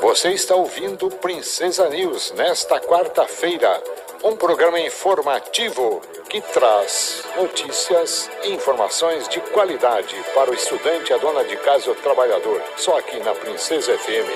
Você está ouvindo Princesa News nesta quarta-feira, um programa informativo que traz notícias e informações de qualidade para o estudante, a dona de casa e o trabalhador. Só aqui na Princesa FM.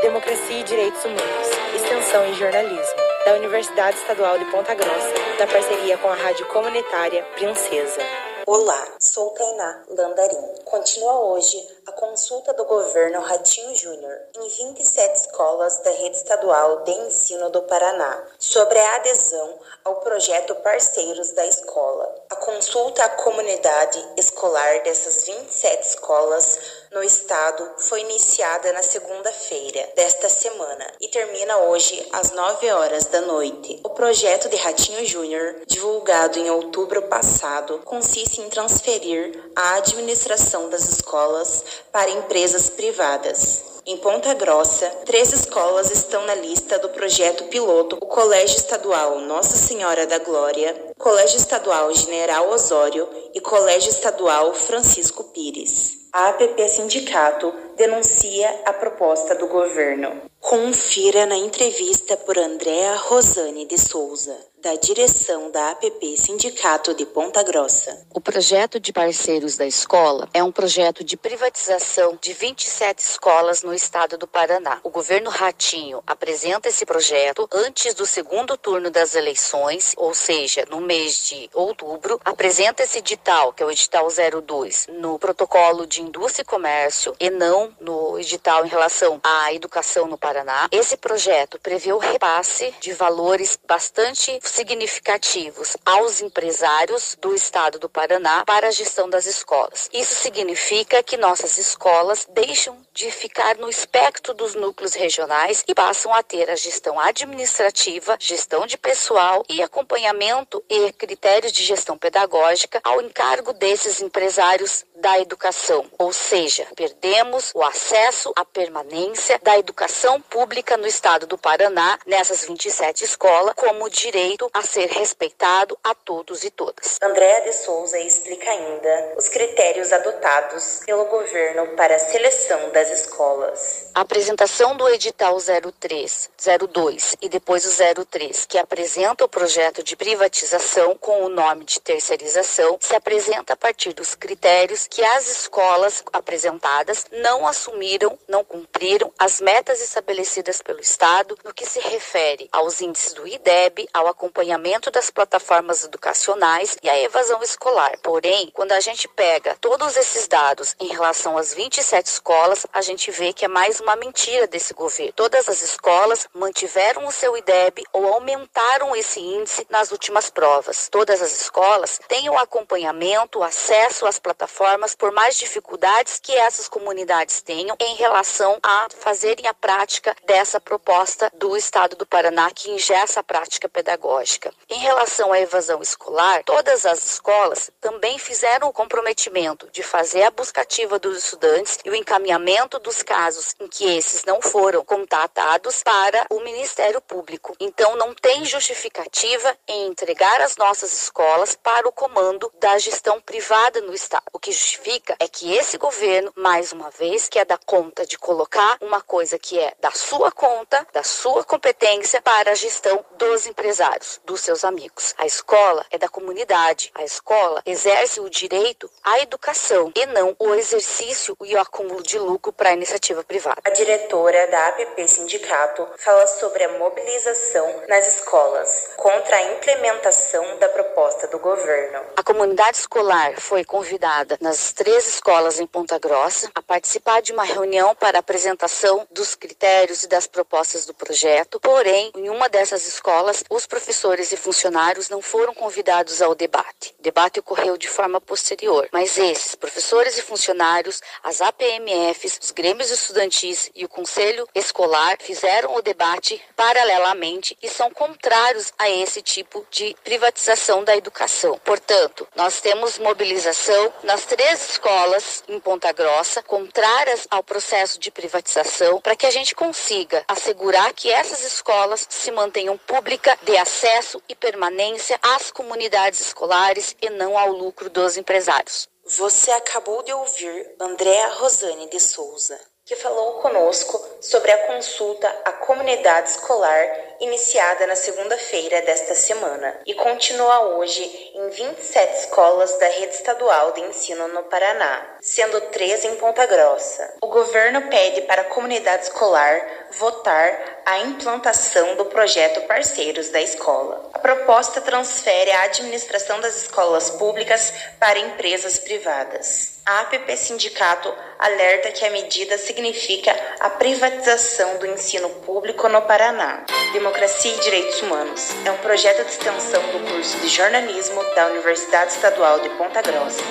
Democracia e Direitos Humanos, Extensão e Jornalismo, da Universidade Estadual de Ponta Grossa, na parceria com a Rádio Comunitária Princesa. Olá, sou Tainá Landarim. Continua hoje a consulta do governo Ratinho Júnior em 27 escolas da rede estadual de ensino do Paraná sobre a adesão ao projeto Parceiros da Escola. A consulta à comunidade escolar dessas 27 escolas no estado foi iniciada na segunda-feira desta semana e termina hoje às 9 horas da noite. O projeto de Ratinho Júnior, divulgado em outubro passado, consiste em transferir a administração das escolas para empresas privadas. Em Ponta Grossa, três escolas estão na lista do projeto piloto: o Colégio Estadual Nossa Senhora da Glória, Colégio Estadual General Osório e Colégio Estadual Francisco Pires. A APP Sindicato denuncia a proposta do governo. Confira na entrevista por Andréa Rosane de Souza da direção da APP Sindicato de Ponta Grossa. O projeto de parceiros da escola é um projeto de privatização de 27 escolas no estado do Paraná. O governo Ratinho apresenta esse projeto antes do segundo turno das eleições, ou seja, no mês de outubro, apresenta esse edital, que é o edital 02, no protocolo de indústria e comércio e não no edital em relação à educação no Paraná. Esse projeto prevê o repasse de valores bastante significativos aos empresários do estado do Paraná para a gestão das escolas. Isso significa que nossas escolas deixam de ficar no espectro dos núcleos regionais e passam a ter a gestão administrativa, gestão de pessoal e acompanhamento e critérios de gestão pedagógica ao encargo desses empresários da educação. Ou seja, perdemos o acesso à permanência da educação pública no estado do Paraná, nessas 27 escolas, como direito a ser respeitado a todos e todas. Andréa de Souza explica ainda os critérios adotados pelo governo para a seleção das escolas. A apresentação do edital 03, 02 e depois o 03, que apresenta o projeto de privatização com o nome de terceirização, se apresenta a partir dos critérios que as escolas apresentadas não assumiram, não cumpriram as metas estabelecidas pelo Estado no que se refere aos índices do IDEB, ao acompanhamento das plataformas educacionais e à evasão escolar. Porém, quando a gente pega todos esses dados em relação às 27 escolas, a gente vê que é mais uma mentira desse governo. Todas as escolas mantiveram o seu IDEB ou aumentaram esse índice nas últimas provas. Todas as escolas têm o acompanhamento, o acesso às plataformas por mais dificuldades que essas comunidades tenham em relação a fazerem a prática dessa proposta do Estado do Paraná que ingessa a prática pedagógica. Em relação à evasão escolar, todas as escolas também fizeram o comprometimento de fazer a buscativa dos estudantes e o encaminhamento dos casos em que esses não foram contatados para o Ministério Público. Então não tem justificativa em entregar as nossas escolas para o comando da gestão privada no Estado. O que justifica é que esse governo, mais uma vez, quer dar conta de colocar uma coisa que é da sua conta, da sua competência, para a gestão dos empresários, dos seus amigos. A escola é da comunidade. A escola exerce o direito à educação e não o exercício e o acúmulo de lucro para a iniciativa privada. A diretora da APP Sindicato fala sobre a mobilização nas escolas contra a implementação da proposta do governo. A comunidade escolar foi convidada nas três escolas em Ponta Grossa a participar de uma reunião para apresentação dos critérios e das propostas do projeto. Porém, em uma dessas escolas, os professores e funcionários não foram convidados ao debate. O debate ocorreu de forma posterior, mas esses professores e funcionários, as APMFs, os grêmios estudantis e o conselho escolar fizeram o debate paralelamente e são contrários a esse tipo de privatização da educação. Portanto, nós temos mobilização nas três escolas em Ponta Grossa contrárias ao processo de privatização para que a gente consiga assegurar que essas escolas se mantenham públicas de acesso e permanência às comunidades escolares e não ao lucro dos empresários. Você acabou de ouvir Andréa Rosane de Souza. Que falou conosco sobre a consulta à comunidade escolar iniciada na segunda-feira desta semana e continua hoje em 27 escolas da rede estadual de ensino no Paraná, sendo três em Ponta Grossa. O governo pede para a comunidade escolar votar a implantação do projeto Parceiros da Escola. A proposta transfere a administração das escolas públicas para empresas privadas. A APP Sindicato alerta que a medida significa a privatização do ensino público no Paraná. Democracia e Direitos Humanos é um projeto de extensão do curso de jornalismo da Universidade Estadual de Ponta Grossa,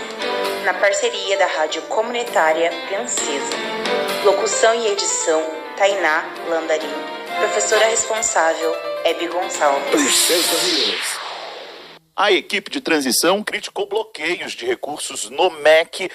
na parceria da Rádio Comunitária Princesa. Locução e edição Tainá Landarim. Professora responsável Hebe Gonçalves. A equipe de transição criticou bloqueios de recursos no MEC